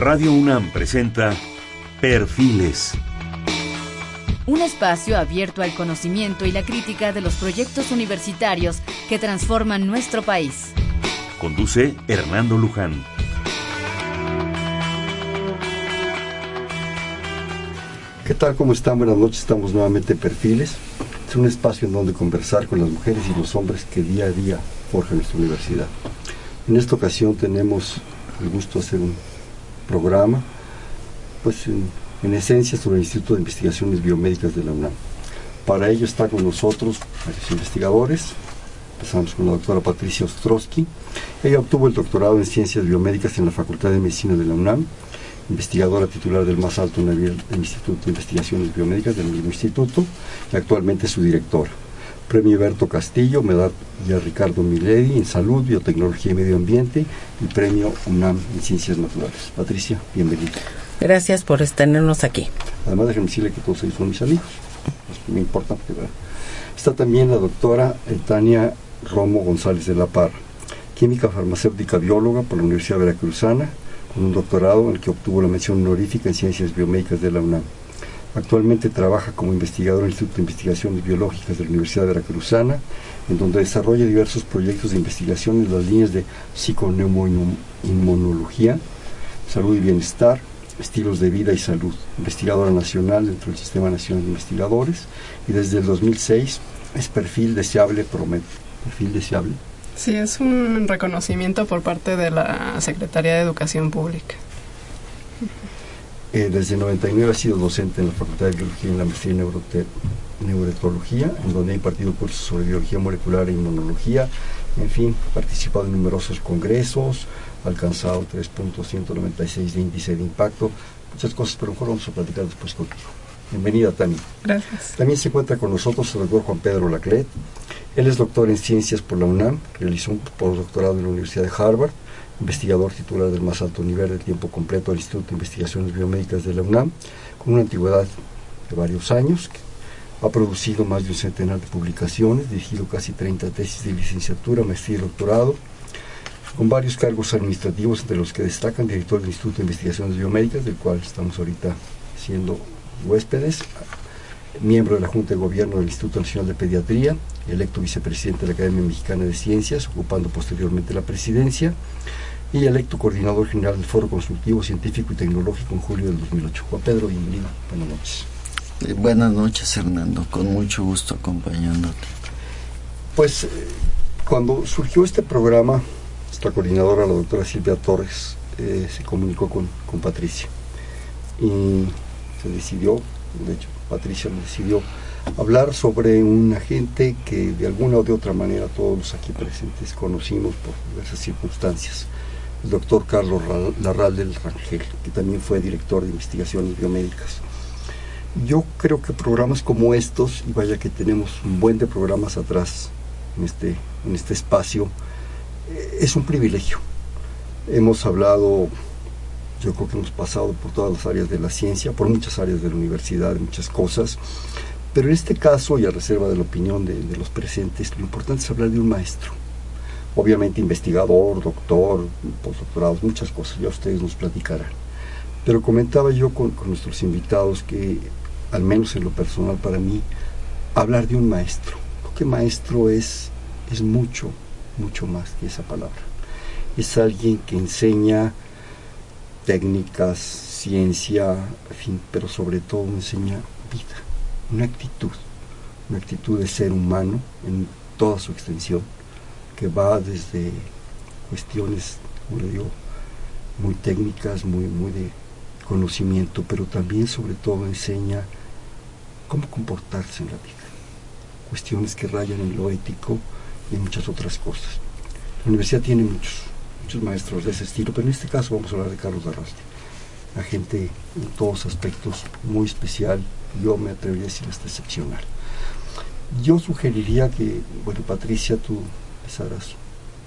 Radio UNAM presenta Perfiles. Un espacio abierto al conocimiento y la crítica de los proyectos universitarios que transforman nuestro país. Conduce Hernando Luján. ¿Qué tal? ¿Cómo están? Buenas noches. Estamos nuevamente en Perfiles. Es un espacio en donde conversar con las mujeres y los hombres que día a día forjan nuestra universidad. En esta ocasión tenemos el gusto de hacer un programa, pues en, en esencia sobre el Instituto de Investigaciones Biomédicas de la UNAM. Para ello está con nosotros varios investigadores. Empezamos con la doctora Patricia Ostrowski. Ella obtuvo el doctorado en Ciencias Biomédicas en la Facultad de Medicina de la UNAM investigadora titular del más alto nivel del Instituto de Investigaciones Biomédicas del mismo instituto y actualmente su directora. Premio Berto Castillo, medalla Ricardo Miledi en Salud, Biotecnología y Medio Ambiente y Premio UNAM en Ciencias Naturales. Patricia, bienvenida. Gracias por tenernos aquí. Además, déjenme decirle que todos ellos son mis amigos. Muy importante. ¿verdad? Está también la doctora Tania Romo González de la Parra, química farmacéutica bióloga por la Universidad Veracruzana, con un doctorado en el que obtuvo la mención honorífica en Ciencias Biomédicas de la UNAM. Actualmente trabaja como investigador en el Instituto de Investigaciones Biológicas de la Universidad Veracruzana, en donde desarrolla diversos proyectos de investigación en las líneas de psiconeumoinmunología, salud y bienestar, estilos de vida y salud, investigadora nacional dentro del Sistema Nacional de Investigadores, y desde el 2006 es perfil deseable Promet. Perfil deseable Sí, es un reconocimiento por parte de la Secretaría de Educación Pública. Eh, desde el 99 ha sido docente en la Facultad de Biología y en la maestría en Neurote en donde ha impartido cursos sobre biología molecular e inmunología. En fin, participado en numerosos congresos, ha alcanzado 3.196 de índice de impacto, muchas cosas, pero mejor vamos a platicar después contigo. Bienvenida, Tami. Gracias. También se encuentra con nosotros el doctor Juan Pedro Laclet. Él es doctor en ciencias por la UNAM, realizó un postdoctorado en la Universidad de Harvard, investigador titular del más alto nivel de tiempo completo del Instituto de Investigaciones Biomédicas de la UNAM, con una antigüedad de varios años. Ha producido más de un centenar de publicaciones, dirigido casi 30 tesis de licenciatura, maestría y doctorado, con varios cargos administrativos, entre los que destacan director del Instituto de Investigaciones Biomédicas, del cual estamos ahorita siendo huéspedes, miembro de la Junta de Gobierno del Instituto Nacional de Pediatría, electo vicepresidente de la Academia Mexicana de Ciencias, ocupando posteriormente la presidencia, y electo coordinador general del Foro Consultivo Científico y Tecnológico en julio del 2008. Juan Pedro, bienvenido. Buenas noches. Eh, buenas noches, Hernando. Con mucho gusto acompañándote. Pues eh, cuando surgió este programa, nuestra coordinadora, la doctora Silvia Torres, eh, se comunicó con, con Patricia y se decidió, de hecho, Patricia decidió hablar sobre un agente que de alguna o de otra manera todos los aquí presentes conocimos por diversas circunstancias, el doctor Carlos Larral del Rangel, que también fue director de investigaciones biomédicas. Yo creo que programas como estos, y vaya que tenemos un buen de programas atrás en este, en este espacio, es un privilegio. Hemos hablado yo creo que hemos pasado por todas las áreas de la ciencia, por muchas áreas de la universidad, muchas cosas, pero en este caso, y a reserva de la opinión de, de los presentes, lo importante es hablar de un maestro. Obviamente investigador, doctor, postdoctorados, muchas cosas, ya ustedes nos platicarán. Pero comentaba yo con, nuestros invitados que, al menos en lo personal para mí, hablar de un maestro. Creo que maestro es, es mucho, mucho más que esa palabra. Es alguien que enseña técnicas, ciencia, en fin, pero sobre todo enseña vida, una actitud, una actitud de ser humano en toda su extensión, que va desde cuestiones, como le digo, muy técnicas, muy, muy de conocimiento, pero también sobre todo enseña cómo comportarse en la vida, cuestiones que rayan en lo ético y en muchas otras cosas. La universidad tiene muchos, muchos maestros de ese estilo, pero en este caso vamos a hablar de Carlos Darraste, una gente en todos aspectos muy especial, yo me atrevería a decir hasta excepcional. Yo sugeriría que, bueno, Patricia, tú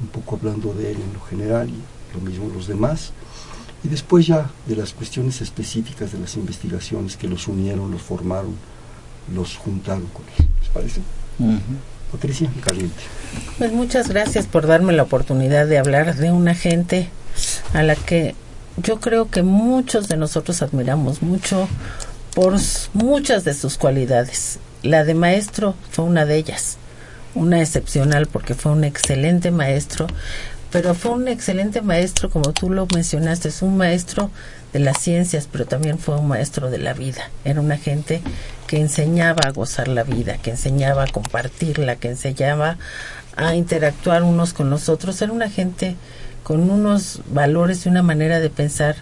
un poco hablando de él en lo general y lo mismo los demás, y después ya de las cuestiones específicas de las investigaciones que los unieron, los formaron, los juntaron con él. ¿Les parece? Uh -huh. Patricia, caliente. Pues muchas gracias por darme la oportunidad de hablar de una gente a la que yo creo que muchos de nosotros admiramos mucho por muchas de sus cualidades. La de maestro fue una de ellas, una excepcional porque fue un excelente maestro, pero fue un excelente maestro, como tú lo mencionaste, es un maestro de las ciencias, pero también fue un maestro de la vida. Era una gente que enseñaba a gozar la vida, que enseñaba a compartirla, que enseñaba a interactuar unos con los otros. Era una gente con unos valores y una manera de pensar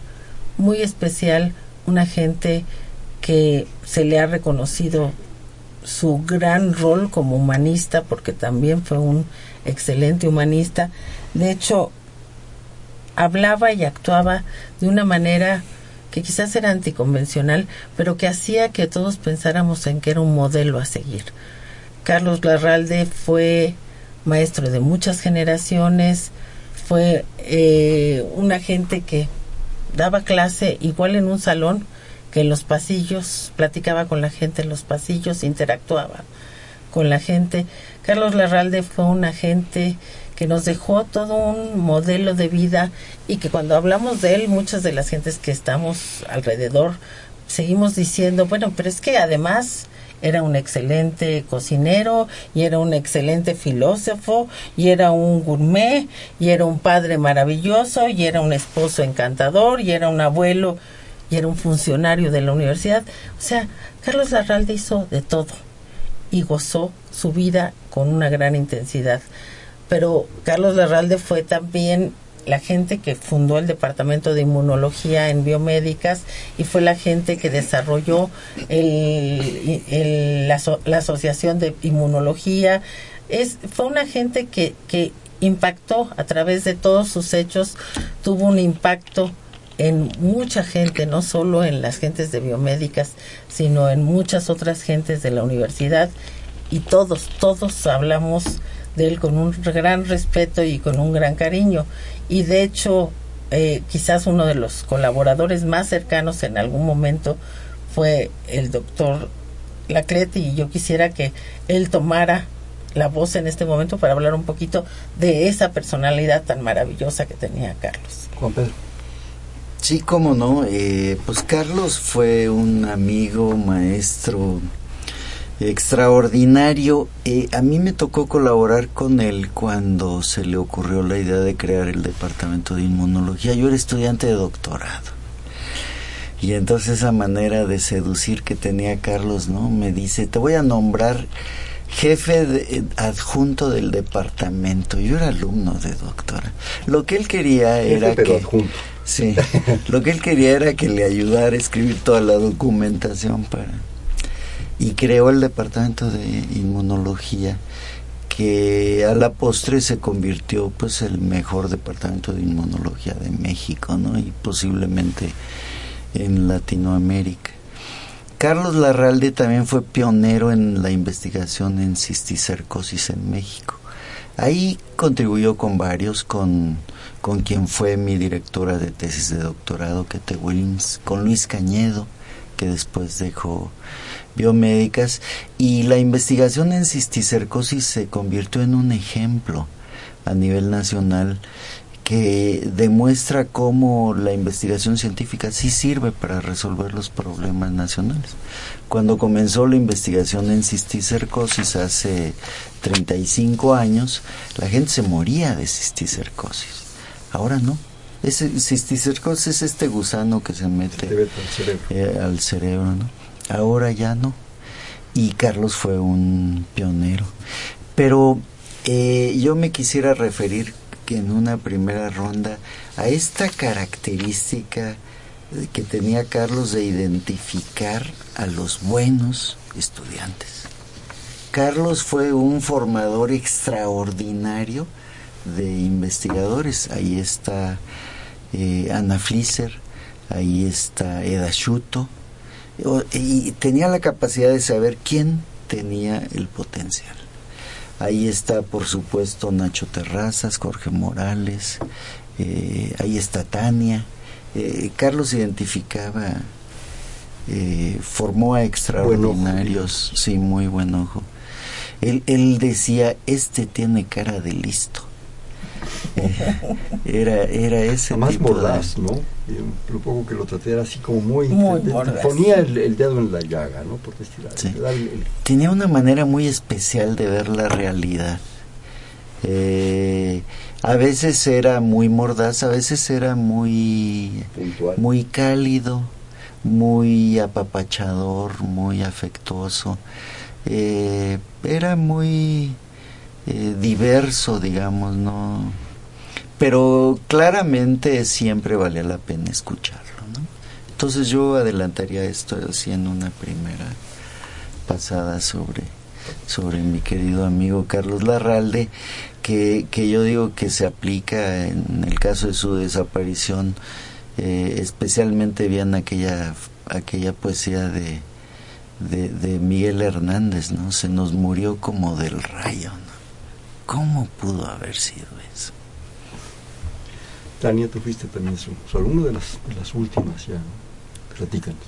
muy especial, una gente que se le ha reconocido su gran rol como humanista, porque también fue un excelente humanista. De hecho, hablaba y actuaba de una manera que quizás era anticonvencional, pero que hacía que todos pensáramos en que era un modelo a seguir. Carlos Larralde fue maestro de muchas generaciones, fue eh, una gente que daba clase igual en un salón que en los pasillos, platicaba con la gente en los pasillos, interactuaba con la gente. Carlos Larralde fue una gente que nos dejó todo un modelo de vida y que cuando hablamos de él, muchas de las gentes que estamos alrededor seguimos diciendo, bueno, pero es que además era un excelente cocinero y era un excelente filósofo y era un gourmet y era un padre maravilloso y era un esposo encantador y era un abuelo y era un funcionario de la universidad. O sea, Carlos Larralde hizo de todo y gozó su vida con una gran intensidad pero Carlos Larralde fue también la gente que fundó el departamento de inmunología en biomédicas y fue la gente que desarrolló el, la, asociación de inmunología. Es, fue una gente que, que impactó a través de todos sus hechos, tuvo un impacto en mucha gente, no solo en las gentes de biomédicas, sino en muchas otras gentes de la universidad y todos, todos hablamos de él con un gran respeto y con un gran cariño. Y de hecho, eh, quizás uno de los colaboradores más cercanos en algún momento fue el doctor Laclete y yo quisiera que él tomara la voz en este momento para hablar un poquito de esa personalidad tan maravillosa que tenía Carlos. Juan Pedro. Sí, cómo no. Eh, pues Carlos fue un amigo, maestro, extraordinario. Eh, a mí me tocó colaborar con él cuando se le ocurrió la idea de crear el departamento de inmunología. Yo era estudiante de doctorado. Y entonces esa manera de seducir que tenía Carlos, ¿no? Me dice, te voy a nombrar jefe eh, adjunto del departamento. Yo era alumno de doctora. Lo que él quería era que... Sí, lo que él quería era que le ayudara a escribir toda la documentación para y creó el departamento de inmunología que a la postre se convirtió pues el mejor departamento de inmunología de México, ¿no? Y posiblemente en Latinoamérica. Carlos Larralde también fue pionero en la investigación en cisticercosis en México. Ahí contribuyó con varios, con, con quien fue mi directora de tesis de doctorado, Kate Williams, con Luis Cañedo, que después dejó biomédicas y la investigación en cisticercosis se convirtió en un ejemplo a nivel nacional que demuestra cómo la investigación científica sí sirve para resolver los problemas nacionales. Cuando comenzó la investigación en cisticercosis hace 35 años, la gente se moría de cisticercosis. Ahora no. Ese es este gusano que se mete al cerebro, eh, al cerebro ¿no? ahora ya no. Y Carlos fue un pionero. Pero eh, yo me quisiera referir que en una primera ronda a esta característica que tenía Carlos de identificar a los buenos estudiantes. Carlos fue un formador extraordinario de investigadores. Ahí está eh, Ana Flisser, ahí está Eda Schuto, y tenía la capacidad de saber quién tenía el potencial. Ahí está, por supuesto, Nacho Terrazas, Jorge Morales, eh, ahí está Tania. Eh, Carlos identificaba, eh, formó a extraordinarios, sí, muy buen ojo. Él, él decía, este tiene cara de listo. era, era ese Más tipo mordaz, ¿no? Y lo poco que lo traté era así como muy... Ponía el, el dedo en la llaga, ¿no? Por decir algo. Sí. El- el- tenía una manera muy especial de ver la realidad. Eh, a veces era muy mordaz, a veces era muy, puntual. muy cálido, muy apapachador, muy afectuoso. Eh, era muy eh, diverso, digamos, ¿no? Pero claramente siempre valía la pena escucharlo, ¿no? Entonces yo adelantaría esto en una primera pasada sobre, sobre mi querido amigo Carlos Larralde, que, que yo digo que se aplica en el caso de su desaparición, eh, especialmente bien aquella, aquella poesía de, de, de Miguel Hernández, ¿no? Se nos murió como del rayo, ¿no? ¿Cómo pudo haber sido eso? Tania, tú fuiste también su, su alumno de las, de las últimas ya. ¿no? Platícanos.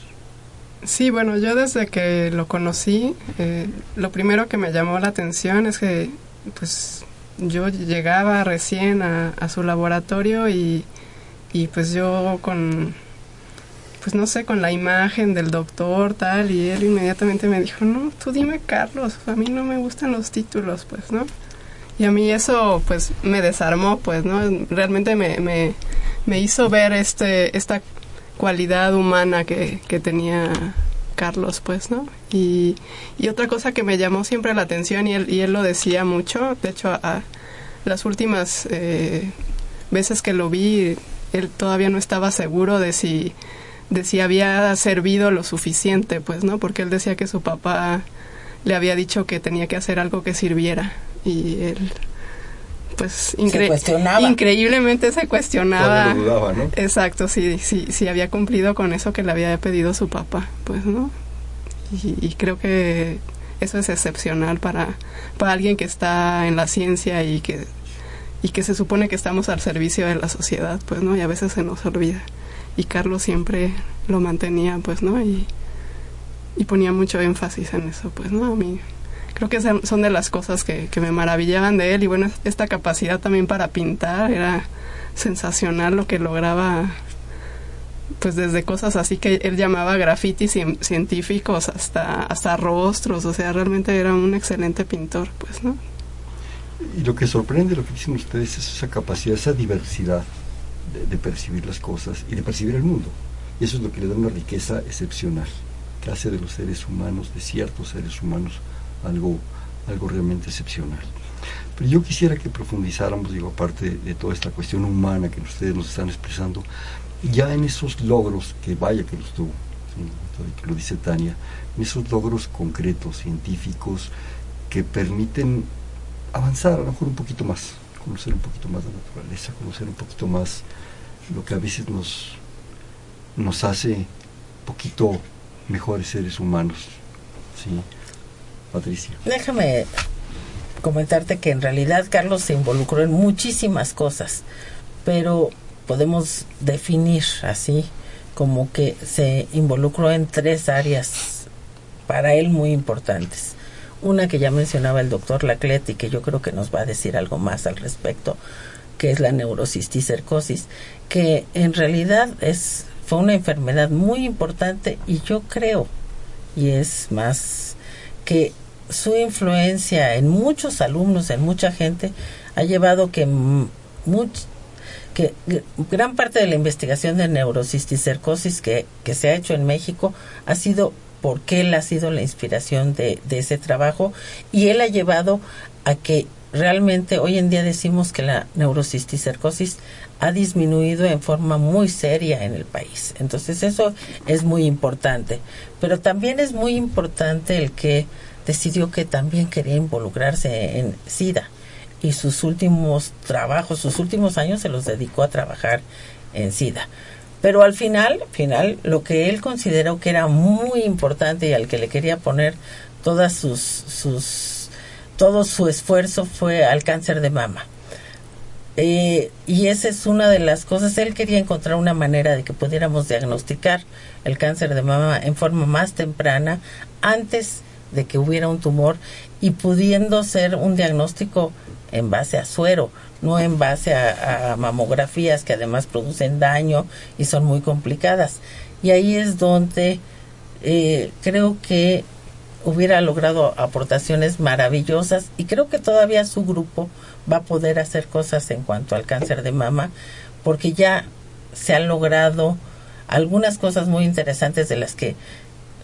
Sí, bueno, yo desde que lo conocí, eh, lo primero que me llamó la atención es que, pues, yo llegaba recién a, a su laboratorio y, y, pues yo con, pues no sé, con la imagen del doctor tal, y él inmediatamente me dijo, no, tú dime Carlos, a mí no me gustan los títulos, pues, ¿no? Y a mí eso, pues, me desarmó, pues, ¿no? Realmente me, me, me hizo ver este, esta cualidad humana que, que tenía Carlos, pues, ¿no? Y, y otra cosa que me llamó siempre la atención, y él, y él lo decía mucho, de hecho, a, las últimas eh, veces que lo vi, él todavía no estaba seguro de si, de si había servido lo suficiente, pues, ¿no? Porque él decía que su papá le había dicho que tenía que hacer algo que sirviera, y él, pues, incre- cuestionaba. increíblemente se cuestionaba. Lo dudaba, ¿no? Exacto, sí, sí, sí había cumplido con eso que le había pedido su papá, pues, ¿no? Y, y creo que eso es excepcional para, para alguien que está en la ciencia y que, y que se supone que estamos al servicio de la sociedad, pues, ¿no? Y a veces se nos olvida. Y Carlos siempre lo mantenía, pues, ¿no? Y, y ponía mucho énfasis en eso, pues, ¿no? A mí creo que son de las cosas que, me maravillaban de él y bueno, esta capacidad también para pintar era sensacional lo que lograba pues desde cosas así que él llamaba grafitis cien- científicos hasta hasta rostros, o sea, realmente era un excelente pintor, pues, ¿no? Y lo que sorprende, lo que dicen ustedes, es esa capacidad, esa diversidad de, de percibir las cosas y de percibir el mundo. Y eso es lo que le da una riqueza excepcional, que hace de los seres humanos, de ciertos seres humanos, algo, algo realmente excepcional. Pero yo quisiera que profundizáramos, digo, aparte de, toda esta cuestión humana que ustedes nos están expresando, ya en esos logros, que vaya que los tuvo, que lo dice Tania, en esos logros concretos, científicos, que permiten avanzar a lo mejor un poquito más, conocer un poquito más la naturaleza, conocer un poquito más lo que a veces nos, nos hace poquito mejores seres humanos. ¿sí? Patricia. Déjame comentarte que en realidad Carlos se involucró en muchísimas cosas, pero podemos definir así como que se involucró en tres áreas para él muy importantes. Una que ya mencionaba el doctor Laclet y que yo creo que nos va a decir algo más al respecto, que es la neurocisticercosis, que en realidad es fue una enfermedad muy importante y yo creo y es más que su influencia en muchos alumnos, en mucha gente, ha llevado que much- que gran parte de la investigación de neurocisticercosis que, que se ha hecho en México ha sido porque él ha sido la inspiración de, de ese trabajo y él ha llevado a que realmente hoy en día decimos que la neurocisticercosis ha disminuido en forma muy seria en el país. Entonces eso es muy importante. Pero también es muy importante el que decidió que también quería involucrarse en SIDA y sus últimos trabajos, sus últimos años se los dedicó a trabajar en SIDA. Pero al final, final, lo que él consideró que era muy importante y al que le quería poner todas sus, sus todo su esfuerzo fue al cáncer de mama. Eh, y esa es una de las cosas. Él quería encontrar una manera de que pudiéramos diagnosticar el cáncer de mama en forma más temprana antes de que hubiera un tumor y pudiendo ser un diagnóstico en base a suero, no en base a, mamografías que además producen daño y son muy complicadas. Y ahí es donde eh, creo que hubiera logrado aportaciones maravillosas y creo que todavía su grupo va a poder hacer cosas en cuanto al cáncer de mama porque ya se han logrado algunas cosas muy interesantes de las que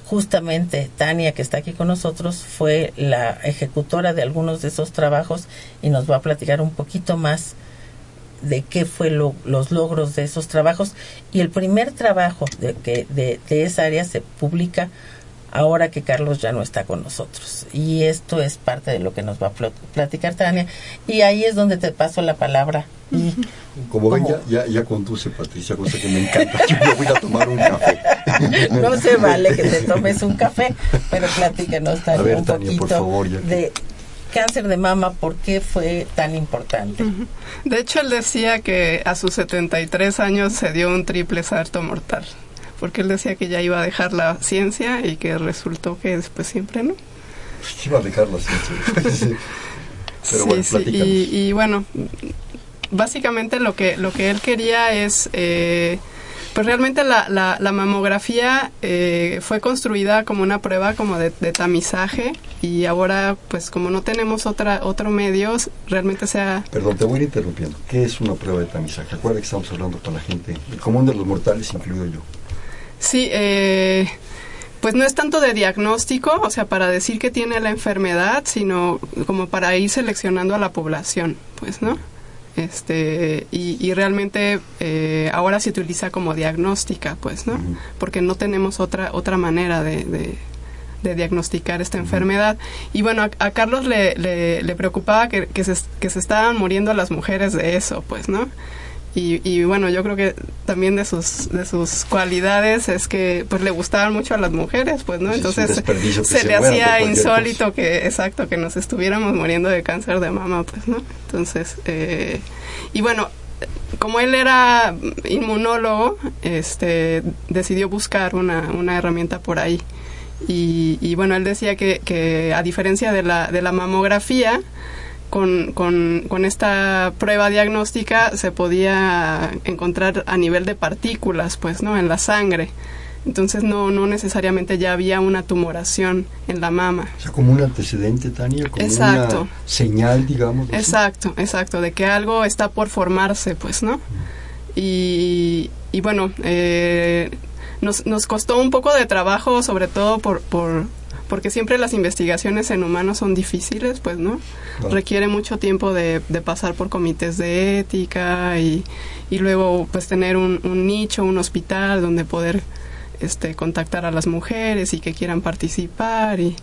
justamente Tania, que está aquí con nosotros, fue la ejecutora de algunos de esos trabajos y nos va a platicar un poquito más de qué fue los logros de esos trabajos. Y el primer trabajo de, que, de, de esa área se publica ahora que Carlos ya no está con nosotros. Y esto es parte de lo que nos va a platicar Tania. Y ahí es donde te paso la palabra. Y como ven, ya, ya, conduce Patricia, cosa que me encanta. Yo me voy a tomar un café. No se vale que te tomes un café, pero platícanos Tania, un poquito de cáncer de mama, ¿por qué fue tan importante? De hecho, él decía que a sus 73 años se dio un triple salto mortal porque él decía que ya iba a dejar la ciencia y que resultó que después siempre no. Iba a dejar la ciencia. Pero bueno, sí. Y, bueno, básicamente lo que, lo que él quería es... Eh, pues realmente la, la, mamografía eh, fue construida como una prueba como de, tamizaje y ahora pues como no tenemos otra otro medio realmente sea perdón te voy a ir interrumpiendo qué es una prueba de tamizaje acuérdate que estamos hablando con la gente el común de los mortales incluido yo Sí, eh, pues no es tanto de diagnóstico, o sea, para decir que tiene la enfermedad, sino como para ir seleccionando a la población, pues, ¿no? Este, y, realmente eh, ahora se utiliza como diagnóstica, pues, ¿no? Porque no tenemos otra, otra manera de, de, diagnosticar esta enfermedad. Y bueno, a, Carlos le, le, preocupaba que, que, se, que se estaban muriendo las mujeres de eso, pues, ¿no? Y, bueno, yo creo que también de sus, de sus cualidades es que pues le gustaban mucho a las mujeres, pues, ¿no? Entonces se, le hacía insólito que, exacto, que nos estuviéramos muriendo de cáncer de mama, pues, ¿no? Entonces, eh, y bueno, como él era inmunólogo, este, decidió buscar una, una herramienta por ahí. Y, y bueno, él decía que, que a diferencia de la, de la mamografía, con, con, con, esta prueba diagnóstica se podía encontrar a nivel de partículas, pues, ¿no? En la sangre. Entonces no, no necesariamente ya había una tumoración en la mama. O sea, como un antecedente, Tania, como exacto. una señal, digamos. Exacto, exacto, de que algo está por formarse, pues, ¿no? Y, y bueno, eh, nos, nos costó un poco de trabajo, sobre todo por, por, porque siempre las investigaciones en humanos son difíciles, pues, ¿no? Requiere mucho tiempo de, pasar por comités de ética y, y luego, pues, tener un, nicho, un hospital donde poder este, contactar a las mujeres y que quieran participar y...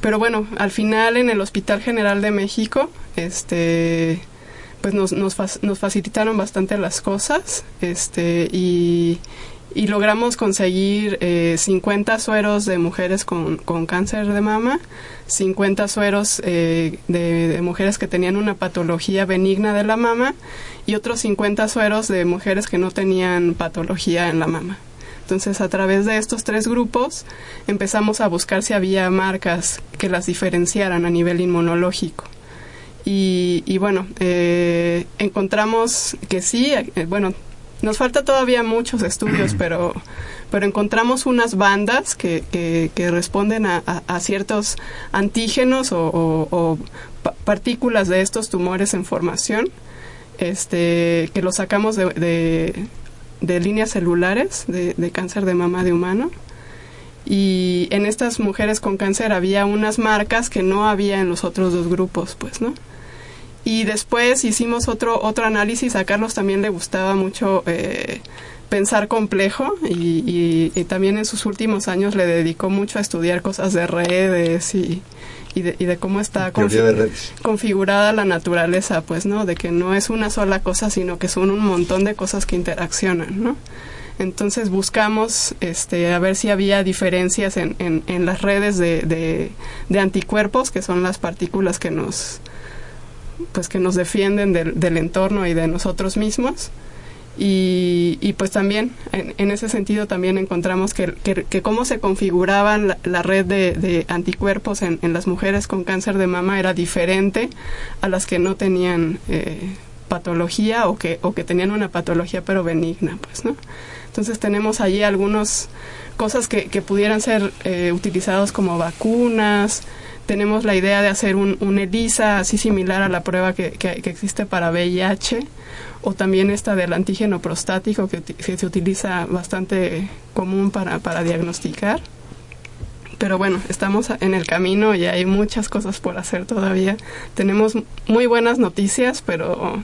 Pero bueno, al final en el Hospital General de México, este, pues nos, nos, nos facilitaron bastante las cosas, este, y, y logramos conseguir eh, 50 sueros de mujeres con, con, cáncer de mama, 50 sueros eh, de, mujeres que tenían una patología benigna de la mama y otros 50 sueros de mujeres que no tenían patología en la mama. Entonces, a través de estos tres grupos empezamos a buscar si había marcas que las diferenciaran a nivel inmunológico. Y, bueno, eh, encontramos que sí, eh, bueno, nos falta todavía muchos estudios, pero, pero encontramos unas bandas que, que, responden a, ciertos antígenos o, partículas de estos tumores en formación, este, que los sacamos de, de, líneas celulares de, de cáncer de mama de humano y en estas mujeres con cáncer había unas marcas que no había en los otros dos grupos, pues, ¿no? Y después hicimos otro, otro análisis, a Carlos también le gustaba mucho eh, pensar complejo y, también en sus últimos años le dedicó mucho a estudiar cosas de redes y, y, de, cómo está configurada la naturaleza, pues, ¿no? De que no es una sola cosa, sino que son un montón de cosas que interaccionan, ¿no? Entonces buscamos este, a ver si había diferencias en, en, las redes de, de anticuerpos, que son las partículas que nos pues que nos defienden del, entorno y de nosotros mismos Y, pues también, en, ese sentido, también encontramos que, que, cómo se configuraban la, red de, anticuerpos en, las mujeres con cáncer de mama era diferente a las que no tenían eh, patología o que, o que tenían una patología pero benigna, pues, ¿no? Entonces tenemos allí algunas cosas que, que pudieran ser eh, utilizados como vacunas, tenemos la idea de hacer un, un ELISA así similar a la prueba que, que, que existe para VIH, o también esta del antígeno prostático que, se utiliza bastante común para, para diagnosticar. Pero bueno, estamos en el camino y hay muchas cosas por hacer todavía. Tenemos muy buenas noticias, pero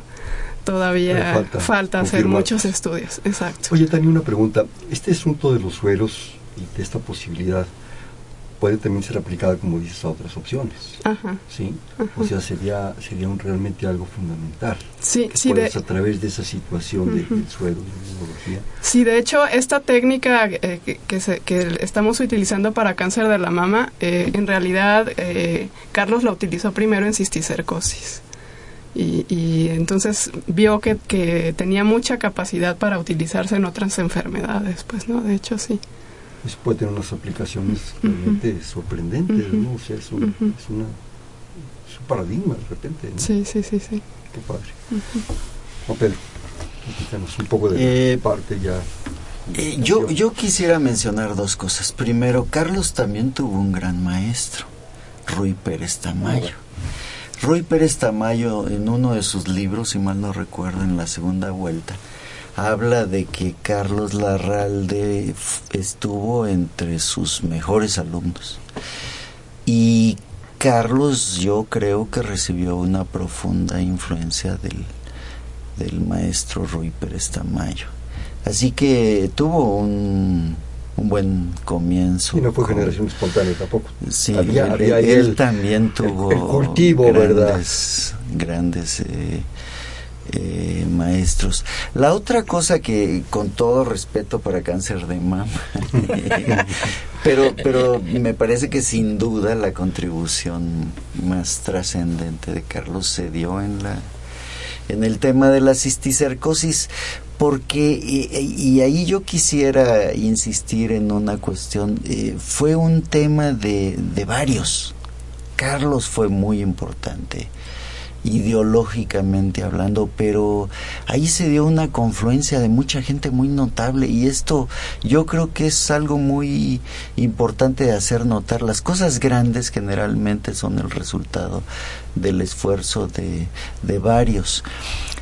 todavía falta, hacer muchos estudios. Exacto. Oye, también una pregunta. Este asunto de los sueros y de esta posibilidad, puede también ser aplicada, como dices, a otras opciones. Ajá. ¿Sí? O sea, sería, sería un, realmente algo fundamental. Sí, sí. De, a través de esa situación del suelo, de la inmunología. Sí, de hecho, esta técnica eh, que, que, estamos utilizando para cáncer de la mama, eh, en realidad, eh, Carlos la utilizó primero en cisticercosis. Y, y, entonces vio que, que tenía mucha capacidad para utilizarse en otras enfermedades, pues, ¿no? De hecho, sí pues puede tener unas aplicaciones realmente sorprendentes, ¿no? O sea, es, una, es, una, un paradigma de repente, ¿no? Sí, sí, sí, sí. Qué padre. Juan Pedro, tenemos un poco de eh, parte ya. Eh, yo, yo quisiera mencionar dos cosas. Primero, Carlos también tuvo un gran maestro, Rui Pérez Tamayo. Rui Pérez Tamayo, en uno de sus libros, si mal no recuerdo, en la segunda vuelta, habla de que Carlos Larralde estuvo entre sus mejores alumnos. Y Carlos yo creo que recibió una profunda influencia del, del maestro Rui Pérez Tamayo. Así que tuvo un, un buen comienzo. Y no fue generación espontánea tampoco. Sí, él, también tuvo el, cultivo, grandes, ¿verdad? Grandes eh, eh, maestros. La otra cosa que, con todo respeto para cáncer de mama, pero, pero me parece que sin duda la contribución más trascendente de Carlos se dio en la en el tema de la cisticercosis, porque, y, ahí yo quisiera insistir en una cuestión, eh, fue un tema de, de varios. Carlos fue muy importante ideológicamente hablando, pero ahí se dio una confluencia de mucha gente muy notable y esto yo creo que es algo muy importante de hacer notar. Las cosas grandes generalmente son el resultado del esfuerzo de, de varios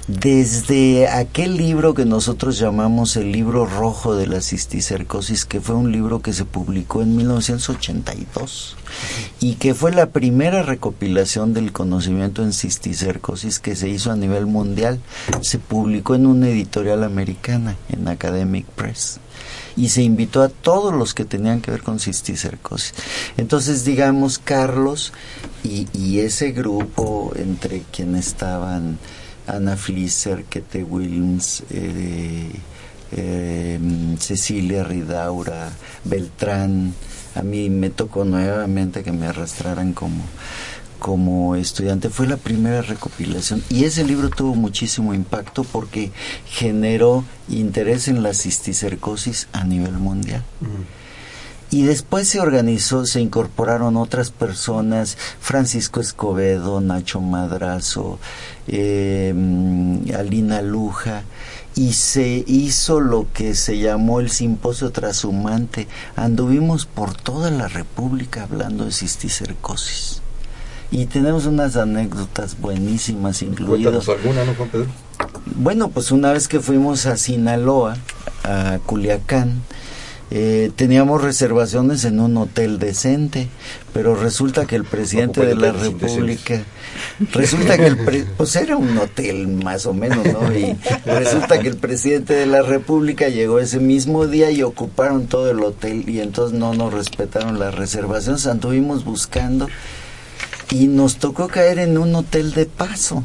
desde aquel libro que nosotros llamamos el libro rojo de la cisticercosis, que fue un libro que se publicó en 1982 y que fue la primera recopilación del conocimiento en cisticercosis que se hizo a nivel mundial, se publicó en una editorial americana, en Academic Press y se invitó a todos los que tenían que ver con cisticercosis. Entonces, digamos, Carlos y, y ese grupo entre quienes estaban Ana Flisser, Kete Wilms, eh, eh, Cecilia Ridaura, Beltrán. A mí me tocó nuevamente que me arrastraran como, como estudiante. Fue la primera recopilación y ese libro tuvo muchísimo impacto porque generó interés en la cisticercosis a nivel mundial. Y después se organizó, se incorporaron otras personas, Francisco Escobedo, Nacho Madrazo, eh, Alina Luja, y se hizo lo que se llamó el simposio trashumante. Anduvimos por toda la República hablando de cisticercosis. Y tenemos unas anécdotas buenísimas incluidas. alguna, ¿no, Juan Pedro? Bueno, pues una vez que fuimos a Sinaloa, a Culiacán, eh, teníamos reservaciones en un hotel decente, pero resulta que el presidente de la República, resulta que el pues era un hotel más o menos, ¿no? Y resulta que el presidente de la República llegó ese mismo día y ocuparon todo el hotel y entonces no nos respetaron las reservaciones, anduvimos buscando y nos tocó caer en un hotel de paso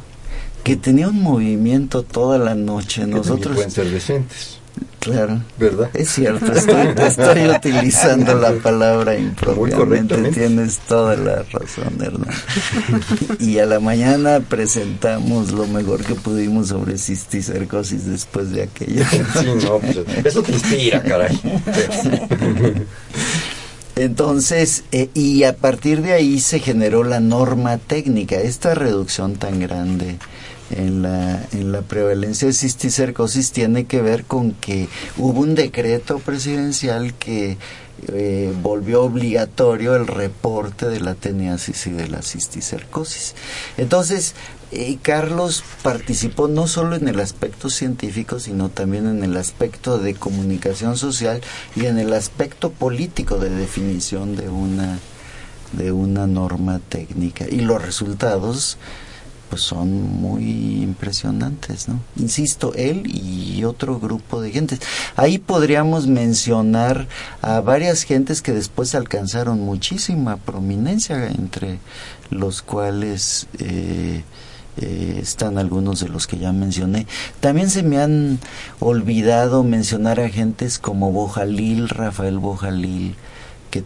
que tenía un movimiento toda la noche. Nosotros pueden ser decentes Claro. ¿Verdad? Es cierto, estoy, estoy utilizando la palabra impropiamente. Tienes toda la razón, Hernán. Y a la mañana presentamos lo mejor que pudimos sobre cisticercosis después de aquello. Sí, no, pues, eso te inspira, caray. Entonces, eh, y a partir de ahí se generó la norma técnica, esta reducción tan grande en la, en la prevalencia de cisticercosis tiene que ver con que hubo un decreto presidencial que eh, volvió obligatorio el reporte de la teniasis y de la cisticercosis. Entonces, eh, Carlos participó no solo en el aspecto científico, sino también en el aspecto de comunicación social y en el aspecto político de definición de una de una norma técnica y los resultados pues son muy impresionantes, ¿no? Insisto, él y otro grupo de gentes. Ahí podríamos mencionar a varias gentes que después alcanzaron muchísima prominencia, entre los cuales eh, eh, están algunos de los que ya mencioné. También se me han olvidado mencionar a gentes como Bojalil, Rafael Bojalil, que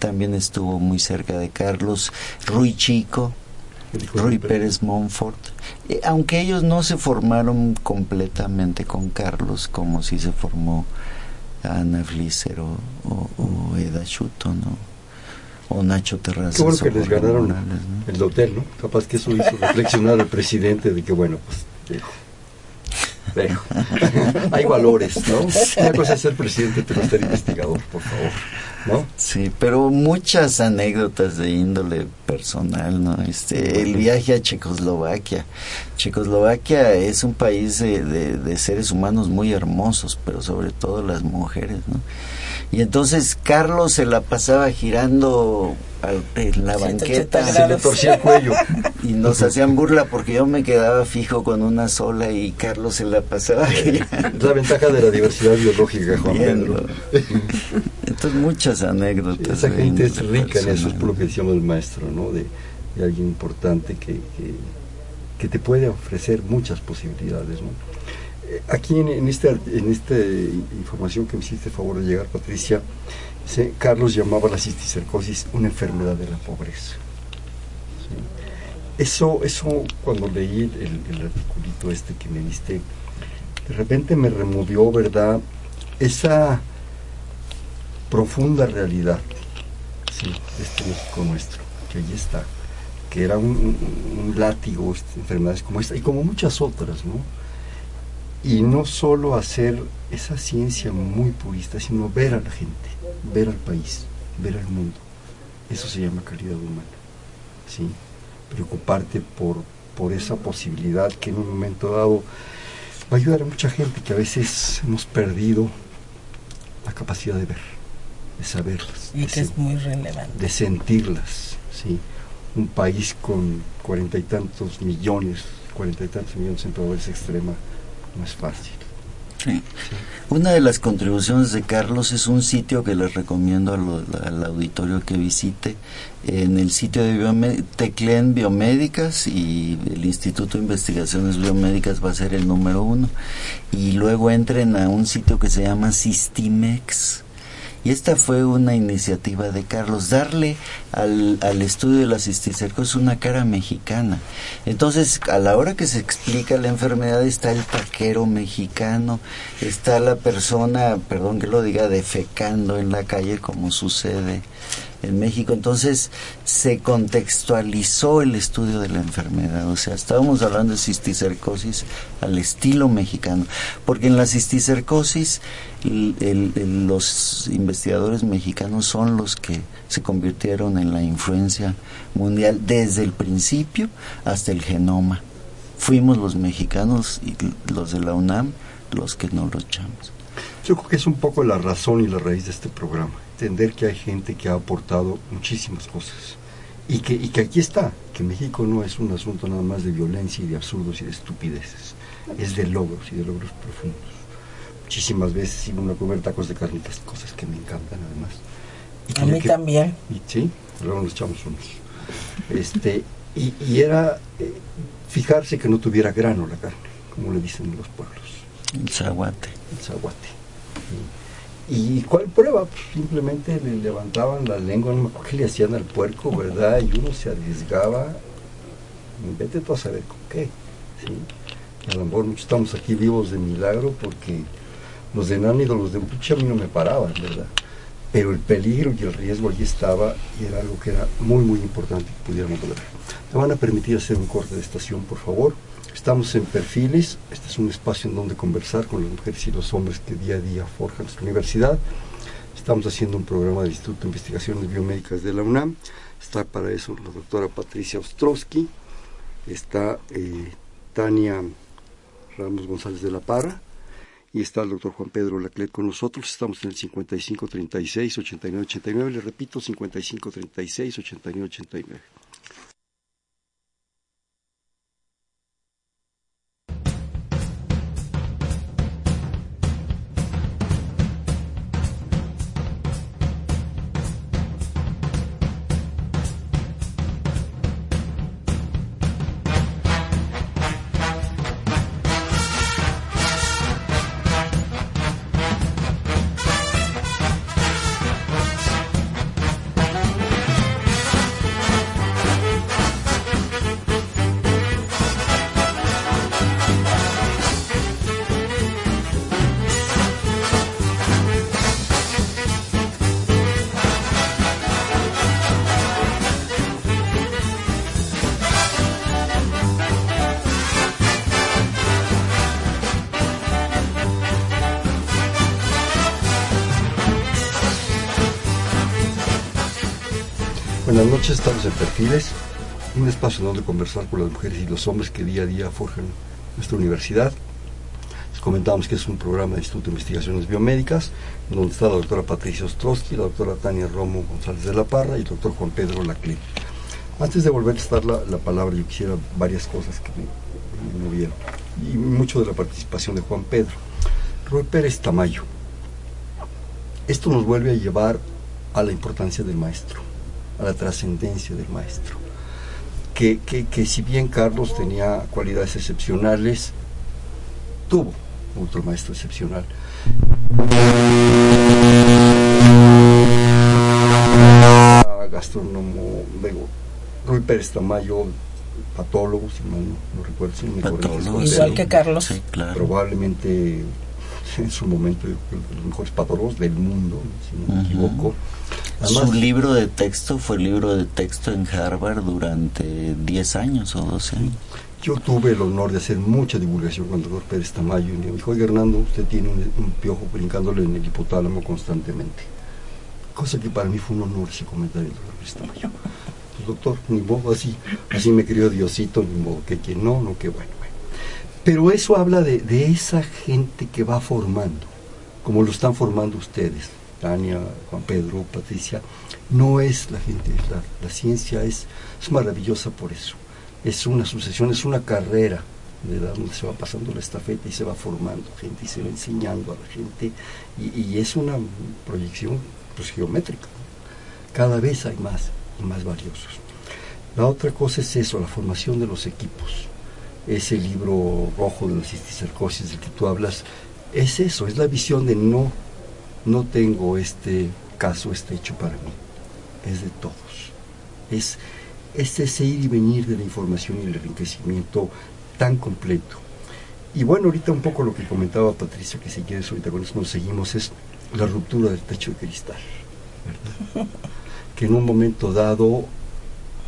también estuvo muy cerca de Carlos, Rui Chico, Rui Pérez Montfort, eh, aunque ellos no se formaron completamente con Carlos como si se formó Ana Flisser o, Eda Chuto, ¿no? O Nacho Terrazas. Qué bueno que les ganaron el hotel, ¿no? Capaz que eso hizo reflexionar al presidente de que, bueno, pues hay valores, ¿no? Una cosa es ser presidente, pero ser investigador, por favor, ¿no? Sí, pero muchas anécdotas de índole personal, ¿no? Este, el viaje a Checoslovaquia. Checoslovaquia es un país de, de seres humanos muy hermosos, pero sobre todo las mujeres, ¿no? Y entonces Carlos se la pasaba girando en la banqueta. Se le torcía el cuello. Y nos hacían burla porque yo me quedaba fijo con una sola y Carlos se la pasaba girando. La ventaja de la diversidad biológica, Juan Pedro. Entonces muchas anécdotas. Esa gente es rica en eso, es por lo que decíamos el maestro, ¿no? De, alguien importante que, que, que te puede ofrecer muchas posibilidades, ¿no? Aquí en, esta, en esta información que me hiciste favor de llegar, Patricia, Carlos llamaba la cisticercosis una enfermedad de la pobreza. Eso, eso cuando leí el, articulito este que me diste, de repente me removió, ¿verdad? Esa profunda realidad de este México nuestro, que allí está, que era un, un látigo, este, enfermedades como esta, y como muchas otras, ¿no? Y no solo hacer esa ciencia muy purista, sino ver a la gente, ver al país, ver al mundo. Eso se llama calidad humana. ¿sí? Preocuparte por, por esa posibilidad que en un momento dado va a ayudar a mucha gente que a veces hemos perdido la capacidad de ver, de saberlas. Y que es muy relevante. De sentirlas. ¿sí? Un país con cuarenta y tantos millones, cuarenta y tantos millones en pobreza extrema, no es fácil. Una de las contribuciones de Carlos es un sitio que les recomiendo al auditorio que visite. En el sitio de Teclen Biomédicas y el Instituto de Investigaciones Biomédicas va a ser el número uno. Y luego entren a un sitio que se llama Sistimex y esta fue una iniciativa de Carlos, darle al, al estudio de la cisticercosis una cara mexicana. Entonces, a la hora que se explica la enfermedad está el taquero mexicano, está la persona, perdón que lo diga, defecando en la calle como sucede en México. Entonces se contextualizó el estudio de la enfermedad. O sea, estábamos hablando de cisticercosis al estilo mexicano. Porque en la cisticercosis los investigadores mexicanos son los que se convirtieron en la influencia mundial desde el principio hasta el genoma. Fuimos los mexicanos y los de la UNAM los que no lo echamos. Yo creo que es un poco la razón y la raíz de este programa entender que hay gente que ha aportado muchísimas cosas y que, y que aquí está, que México no es un asunto nada más de violencia y de absurdos y de estupideces, es de logros y de logros profundos. Muchísimas veces iba a comer tacos de carnitas, cosas que me encantan además. Y a mí también. Y, sí, luego nos echamos unos. Este, y, y era eh, fijarse que no tuviera grano la carne, como le dicen en los pueblos. El zaguate. El zaguate. ¿Y cuál prueba? Pues simplemente le levantaban la lengua, no me acuerdo qué le hacían al puerco, ¿verdad? Y uno se arriesgaba, vete tú a saber con qué. ¿sí? Y a lo mejor muchos estamos aquí vivos de milagro porque los de Nánido, los de Upuche a mí no me paraban, ¿verdad? Pero el peligro y el riesgo allí estaba y era algo que era muy, muy importante que pudiéramos lograr. ¿Me van a permitir hacer un corte de estación, por favor? Estamos en Perfiles, este es un espacio en donde conversar con las mujeres y los hombres que día a día forjan nuestra universidad. Estamos haciendo un programa del Instituto de Investigaciones Biomédicas de la UNAM. Está para eso la doctora Patricia Ostrowski, está eh, Tania Ramos González de la Parra y está el doctor Juan Pedro Laclet con nosotros. Estamos en el 5536 8989, le repito, 5536 8989. Buenas noches, estamos en Perfiles, un espacio donde conversar con las mujeres y los hombres que día a día forjan nuestra universidad. Les comentamos que es un programa del Instituto de Investigaciones Biomédicas, donde está la doctora Patricia Ostrowski, la doctora Tania Romo González de la Parra y el doctor Juan Pedro Laclé. Antes de volver a dar la, la, palabra, yo quisiera varias cosas que me, me movieron, y mucho de la participación de Juan Pedro. Roy Pérez Tamayo. Esto nos vuelve a llevar a la importancia del maestro a la trascendencia del maestro. Que, que, que, si bien Carlos tenía cualidades excepcionales, tuvo otro maestro excepcional. Gastrónomo, digo, Rui Pérez Tamayo, patólogo, si mal no, no recuerdo, si no me patólogo, igual que Carlos. Sí, claro. Probablemente en su momento los mejores patólogos del mundo, si no me equivoco. Además, su libro de texto fue libro de texto en Harvard durante 10 años o 12 años. Yo tuve el honor de hacer mucha divulgación con el doctor Pérez Tamayo y me dijo, oye Hernando, usted tiene un, un, piojo brincándole en el hipotálamo constantemente. Cosa que para mí fue un honor ese comentario del doctor Pérez Tamayo. Pues doctor, ni modo, así, así me crió Diosito, ni modo, que, que no, no, que bueno. Pero eso habla de, de esa gente que va formando, como lo están formando ustedes, Tania, Juan Pedro, Patricia, no es la gente, la, la ciencia es, es, maravillosa por eso. Es una sucesión, es una carrera de donde se va pasando la estafeta y se va formando gente y se va enseñando a la gente y, es una proyección pues, geométrica. Cada vez hay más y más valiosos. La otra cosa es eso, la formación de los equipos. Ese libro rojo de la cisticercosis del que tú hablas, es eso, es la visión de no no tengo este caso, este hecho para mí, es de todos. Es, es ese ir y venir de la información y el enriquecimiento tan completo. Y bueno, ahorita un poco lo que comentaba Patricia, que si quieres ahorita con eso nos seguimos, es la ruptura del techo de cristal. ¿verdad? que en un momento dado,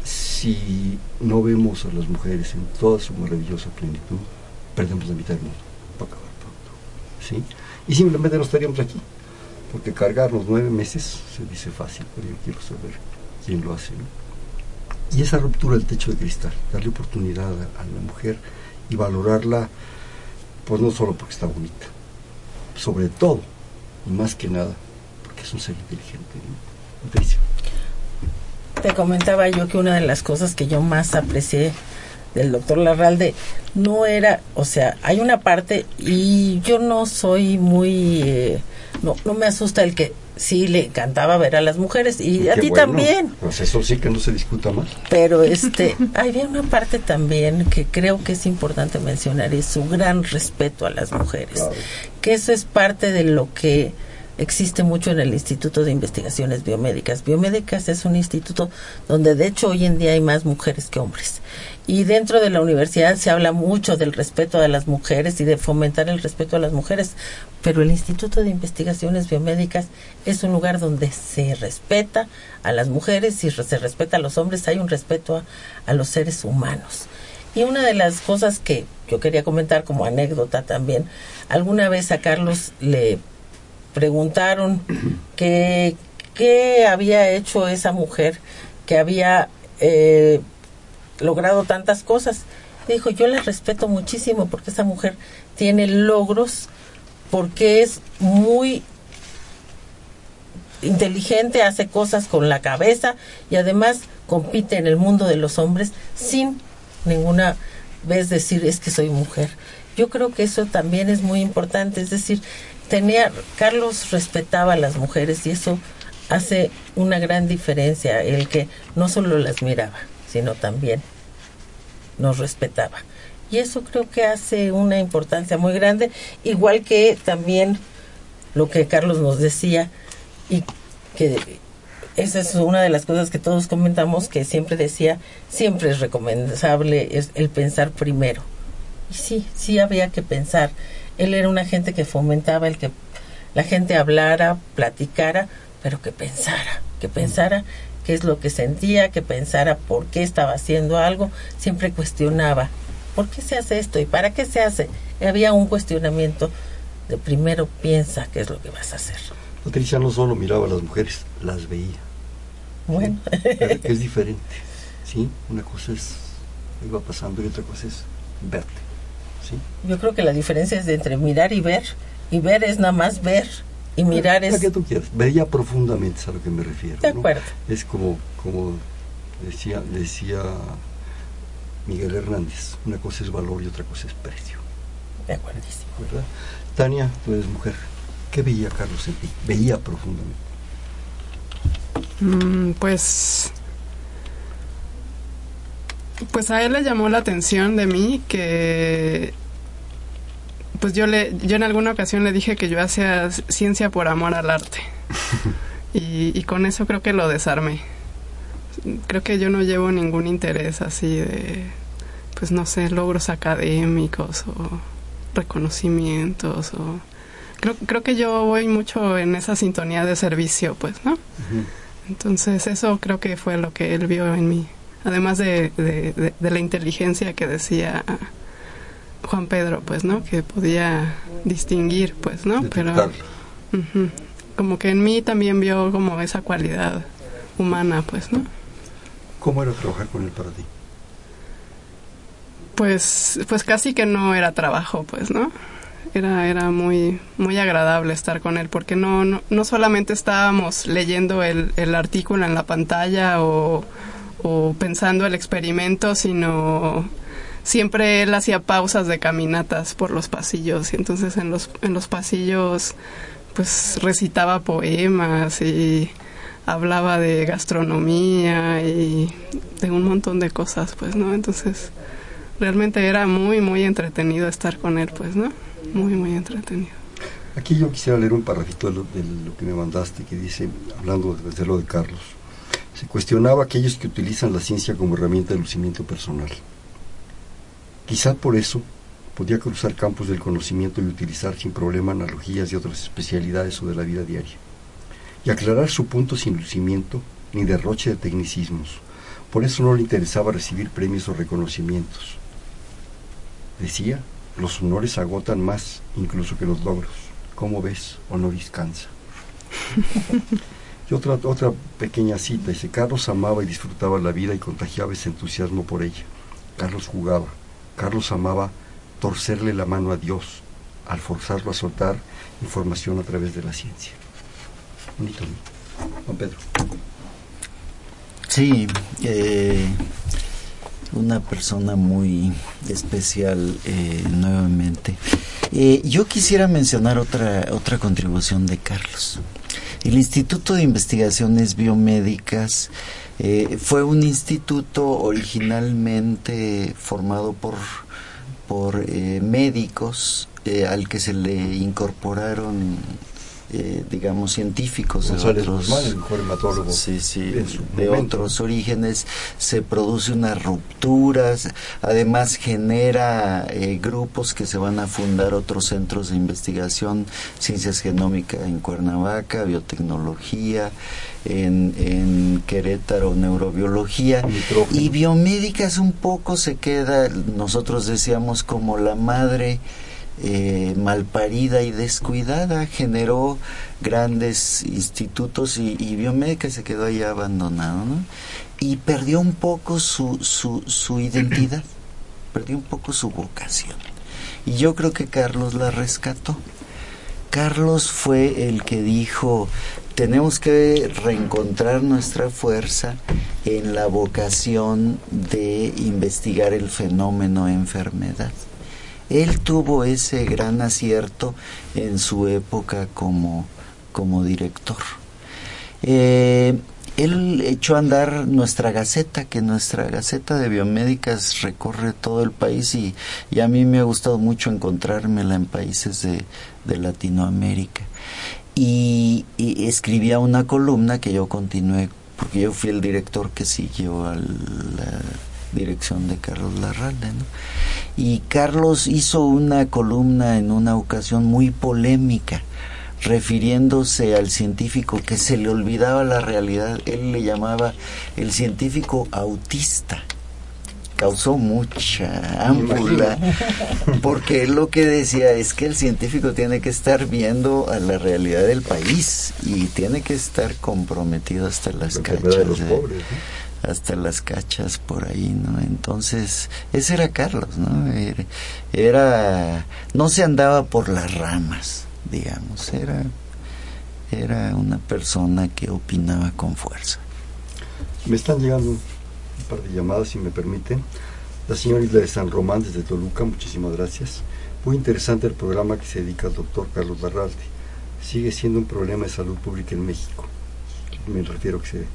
si no vemos a las mujeres en toda su maravillosa plenitud, perdemos la mitad del mundo. Para acabar pronto. ¿sí? Y simplemente no estaríamos aquí porque cargar los nueve meses se dice fácil, pero yo quiero saber quién lo hace. Y esa ruptura del techo de cristal, darle oportunidad a, la mujer y valorarla, pues no solo porque está bonita, sobre todo, y más que nada, porque es un ser inteligente. ¿no? Te comentaba yo que una de las cosas que yo más aprecié del doctor Larralde no era, o sea, hay una parte y yo no soy muy, eh, no, no me asusta el que sí le encantaba ver a las mujeres y Qué a ti bueno. también. Pues eso sí que no se discuta más. Pero este, había una parte también que creo que es importante mencionar, es su gran respeto a las mujeres. Claro. que eso es parte de lo que existe mucho en el Instituto de Investigaciones Biomédicas. Biomédicas es un instituto donde de hecho hoy en día hay más mujeres que hombres. Y dentro de la universidad se habla mucho del respeto a las mujeres y de fomentar el respeto a las mujeres, pero el Instituto de Investigaciones Biomédicas es un lugar donde se respeta a las mujeres y se respeta a los hombres, hay un respeto a, a los seres humanos. Y una de las cosas que yo quería comentar como anécdota también, alguna vez a Carlos le preguntaron qué, había hecho esa mujer que había eh, logrado tantas cosas. Dijo, yo la respeto muchísimo porque esa mujer tiene logros, porque es muy inteligente, hace cosas con la cabeza y además compite en el mundo de los hombres sin ninguna vez decir es que soy mujer. Yo creo que eso también es muy importante, es decir, tenía Carlos respetaba a las mujeres y eso hace una gran diferencia el que no solo las miraba, sino también nos respetaba. Y eso creo que hace una importancia muy grande, igual que también lo que Carlos nos decía y que esa es una de las cosas que todos comentamos que siempre decía, siempre es recomendable es el pensar primero. Y sí, sí había que pensar. Él era una gente que fomentaba el que la gente hablara, platicara, pero que pensara, que pensara qué es lo que sentía, que pensara por qué estaba haciendo algo, siempre cuestionaba, ¿por qué se hace esto y para qué se hace? había un cuestionamiento de primero piensa qué es lo que vas a hacer. Patricia no solo miraba a las mujeres, las veía. Bueno. Es diferente, ¿sí? Una cosa es, iba pasando y otra cosa es verte, ¿sí? Yo creo que la diferencia es de entre mirar y ver, y ver es nada más ver, y mirar es... que tú quieras, veía profundamente, es a lo que me refiero. De acuerdo. Es como, como decía, decía Miguel Hernández, una cosa es valor y otra cosa es precio. De acuerdísimo. ¿Verdad? Tania, tú eres mujer. ¿Qué veía Carlos en ti? Veía profundamente. Mm, pues pues a él le llamó la atención de mí que pues yo le yo en alguna ocasión le dije que yo hacía ciencia por amor al arte. Y, y, con eso creo que lo desarmé. Creo que yo no llevo ningún interés así de pues no sé logros académicos o reconocimientos o creo creo que yo voy mucho en esa sintonía de servicio pues no entonces eso creo que fue lo que él vio en mí, además de, de, la inteligencia que decía Juan Pedro, pues, ¿no? Que podía distinguir, pues, ¿no? Pero como que en mí también vio como esa cualidad humana, pues, ¿no? ¿Cómo era trabajar con él para ti? Pues, pues casi que no era trabajo, pues, ¿no? era, era muy, muy agradable estar con él, porque no, no, no solamente estábamos leyendo el, el, artículo en la pantalla o, o pensando el experimento, sino siempre él hacía pausas de caminatas por los pasillos y entonces en los, en los pasillos pues recitaba poemas y hablaba de gastronomía y de un montón de cosas, pues, ¿no? Entonces, realmente era muy, muy entretenido estar con él, pues, ¿no? muy, muy entretenido. Aquí yo quisiera leer un parrafito de lo, que me mandaste que dice, hablando de lo de Carlos, se cuestionaba a aquellos que utilizan la ciencia como herramienta de lucimiento personal. Quizá por eso podía cruzar campos del conocimiento y utilizar sin problema analogías de otras especialidades o de la vida diaria, y aclarar su punto sin lucimiento ni derroche de tecnicismos. Por eso no le interesaba recibir premios o reconocimientos. Decía los honores agotan más incluso que los logros. ¿Cómo ves, honoris causa? y otra, otra pequeña cita, dice, Carlos amaba y disfrutaba la vida y contagiaba ese entusiasmo por ella. Carlos jugaba, Carlos amaba torcerle la mano a Dios al forzarlo a soltar información a través de la ciencia. Bonito, Juan Pedro. Sí, eh, una persona muy especial eh, nuevamente. Eh, yo quisiera mencionar otra, otra contribución de Carlos. El Instituto de Investigaciones Biomédicas eh, fue un instituto originalmente formado por, por médicos eh, al que se le incorporaron eh, digamos científicos de otros sí, sí, de otros orígenes. Se produce una ruptura además genera eh, grupos que se van a fundar otros centros de investigación ciencias genómicas en Cuernavaca biotecnología en, en Querétaro neurobiología. Y biomédicas un poco se queda nosotros decíamos como la madre eh, malparida y descuidada, generó grandes institutos y, biomédica se quedó ahí abandonado, Y perdió un poco su, su, su identidad, perdió un poco su vocación. Y yo creo que Carlos la rescató. Carlos fue el que dijo, tenemos que reencontrar nuestra fuerza en la vocación de investigar el fenómeno enfermedad. Él tuvo ese gran acierto en su época como, como director. Eh, él echó a andar nuestra gaceta, que nuestra gaceta de biomédicas recorre todo el país y, a mí me ha gustado mucho encontrármela en países de, Latinoamérica. Y, y, escribía una columna que yo continué, porque yo fui el director que siguió a la dirección de Carlos Larralde. ¿no? Y Carlos hizo una columna en una ocasión muy polémica, refiriéndose al científico que se le olvidaba la realidad. Él le llamaba el científico autista. Causó mucha ámpula, porque él lo que decía es que el científico tiene que estar viendo a la realidad del país y tiene que estar comprometido hasta las cachas. De los pobres, hasta las cachas por ahí, ¿no? Entonces, ese era Carlos, ¿no? Era, no se andaba por las ramas, digamos, era, era una persona que opinaba con fuerza. Me están llegando un par de llamadas, si me permiten. La señora Isla de San Román, desde Toluca, muchísimas gracias. Muy interesante el programa que se dedica al doctor Carlos Barralde. Sigue siendo un problema de salud pública en México. Me refiero que se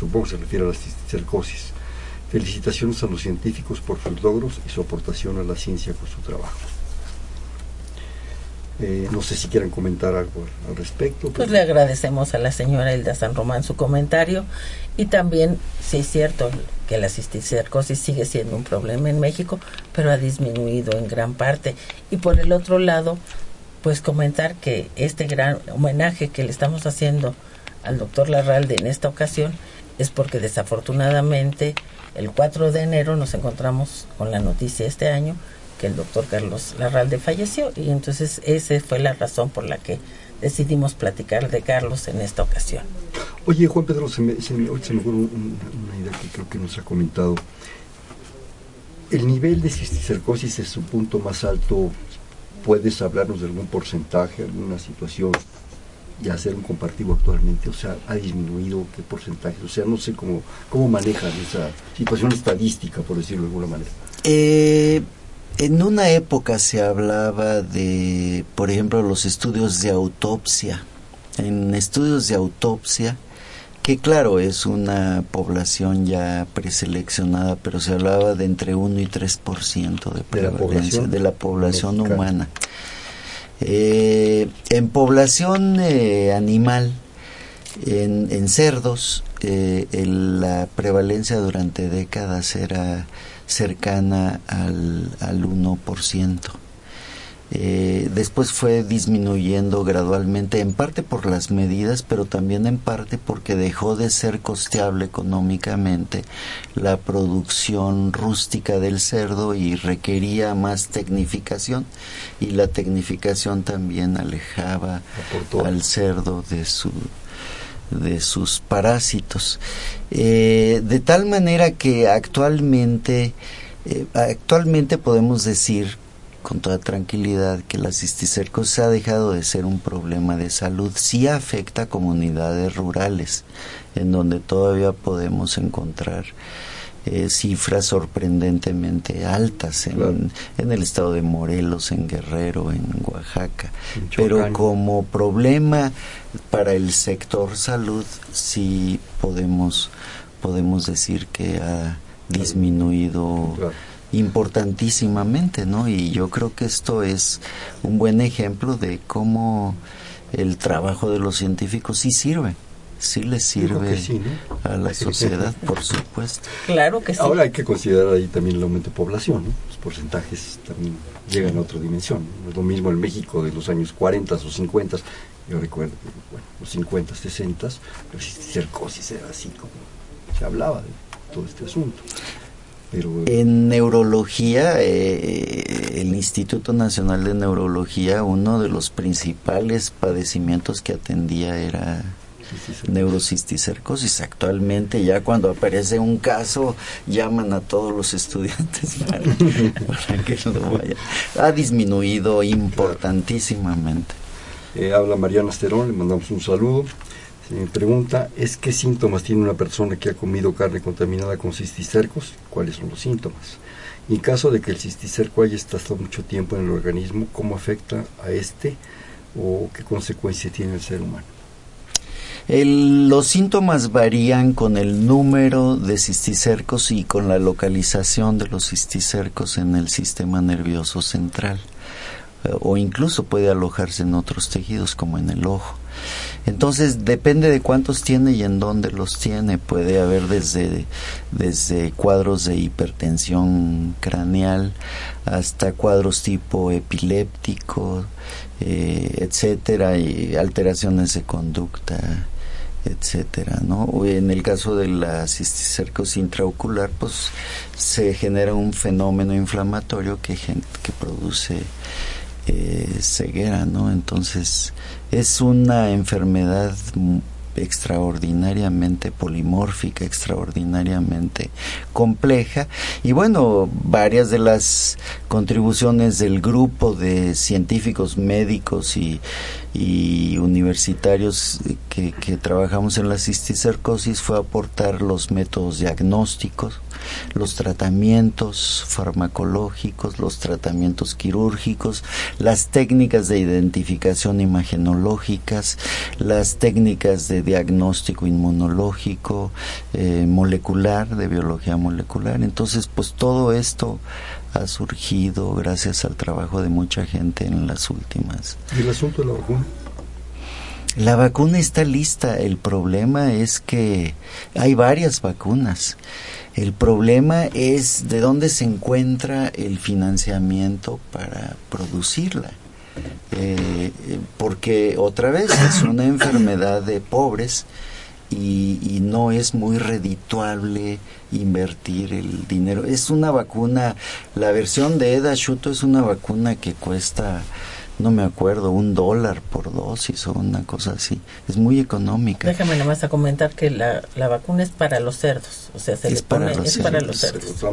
supongo que se refiere a la cisticercosis. Felicitaciones a los científicos por sus logros y su aportación a la ciencia con su trabajo. Eh, no sé si quieren comentar algo al respecto. Pues le agradecemos a la señora Hilda San Román su comentario y también, si es cierto que la cisticercosis sigue siendo un problema en México, pero ha disminuido en gran parte. Y por el otro lado, pues comentar que este gran homenaje que le estamos haciendo al doctor Larralde en esta ocasión es porque desafortunadamente el 4 de enero nos encontramos con la noticia este año que el doctor Carlos Larralde falleció y entonces esa fue la razón por la que decidimos platicar de Carlos en esta ocasión. Oye, Juan Pedro, se me, se me, una idea que creo que nos ha comentado. El nivel de cisticercosis es su punto más alto. ¿Puedes hablarnos de algún porcentaje, alguna situación y hacer un compartido actualmente? O sea, ¿ha disminuido qué porcentaje? O sea, no sé cómo, cómo manejan esa situación estadística, por decirlo de alguna manera. Eh, en una época se hablaba de, por ejemplo, los estudios de autopsia. En estudios de autopsia, que claro, es una población ya preseleccionada, pero se hablaba de entre 1 y 3% de prevalencia de la población, humana. Eh, en población eh, animal, en, cerdos, eh, la prevalencia durante décadas era cercana al, al 1%. Eh, después fue disminuyendo gradualmente, en parte por las medidas, pero también en parte porque dejó de ser costeable económicamente la producción rústica del cerdo y requería más tecnificación y la tecnificación también alejaba al cerdo de su de sus parásitos. Eh, de tal manera que actualmente eh, actualmente podemos decir con toda tranquilidad que la cisticercosis ha dejado de ser un problema de salud. Sí afecta a comunidades rurales, en donde todavía podemos encontrar eh, cifras sorprendentemente altas en, en, el estado de Morelos, en Guerrero, en Oaxaca. Pero como problema para el sector salud, sí podemos, podemos decir que ha disminuido importantísimamente, ¿no? Y yo creo que esto es un buen ejemplo de cómo el trabajo de los científicos sí sirve sí les sirve a la sociedad, por supuesto. Claro que sí. Ahora hay que considerar ahí también el aumento de población, los porcentajes también llegan a otra dimensión. No es lo mismo en México de los años 40 o 50, yo recuerdo, bueno, los 50, 60, pero cercosis era así como se hablaba de todo este asunto. Pero, en neurología, eh, el Instituto Nacional de Neurología, uno de los principales padecimientos que atendía era neurocisticercosis. Actualmente ya cuando aparece un caso llaman a todos los estudiantes para, que no vaya. Ha disminuido importantísimamente. Eh, habla Mariana Asterón, le mandamos un saludo. Me pregunta, ¿es qué síntomas tiene una persona que ha comido carne contaminada con cisticercos? ¿Cuáles son los síntomas? Y en caso de que el cisticerco haya estado mucho tiempo en el organismo, ¿cómo afecta a este o qué consecuencia tiene el ser humano? los síntomas varían con el número de cisticercos y con la localización de los cisticercos en el sistema nervioso central eh, o incluso puede alojarse en otros tejidos como en el ojo. Entonces depende de cuántos tiene y en dónde los tiene. Puede haber desde, desde cuadros de hipertensión craneal hasta cuadros tipo epiléptico, eh, etcétera, y alteraciones de conducta etcétera, ¿no? En el caso de la cisticercosis intraocular, pues se genera un fenómeno inflamatorio que, que produce eh, ceguera, ¿no? Entonces es una enfermedad extraordinariamente polimórfica, extraordinariamente compleja. Y bueno, varias de las contribuciones del grupo de científicos médicos y, universitarios que, que trabajamos en la cisticercosis fue aportar los métodos diagnósticos, los tratamientos farmacológicos, los tratamientos quirúrgicos, las técnicas de identificación imagenológicas, las técnicas de diagnóstico inmunológico, eh, molecular, de biología molecular. Entonces, pues todo esto ha surgido gracias al trabajo de mucha gente en las últimas. ¿Y el asunto de la vacuna? La vacuna está lista. El problema es que hay varias vacunas. El problema es de dónde se encuentra el financiamiento para producirla. Eh, porque otra vez es una enfermedad de pobres y, no es muy redituable invertir el dinero. Es una vacuna, la versión de Eda Shuto es una vacuna que cuesta no me acuerdo, un dólar por dosis o una cosa así. Es muy económica. Déjame nomás a comentar que la, la vacuna es para los cerdos, o sea, se es para los es cerdos. para los cerdos.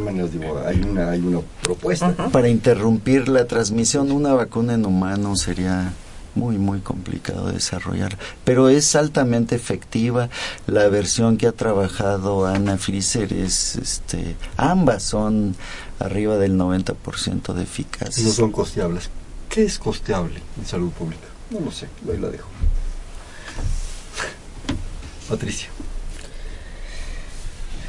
Hay una, hay una propuesta. Para interrumpir la transmisión, una vacuna en humano sería muy muy complicado desarrollar, pero es altamente efectiva. La versión que ha trabajado Ana Friser es este ambas son arriba del 90% de eficacia. No son costeables. ¿Qué es costeable en salud pública? No lo sé, ahí la dejo. Patricia.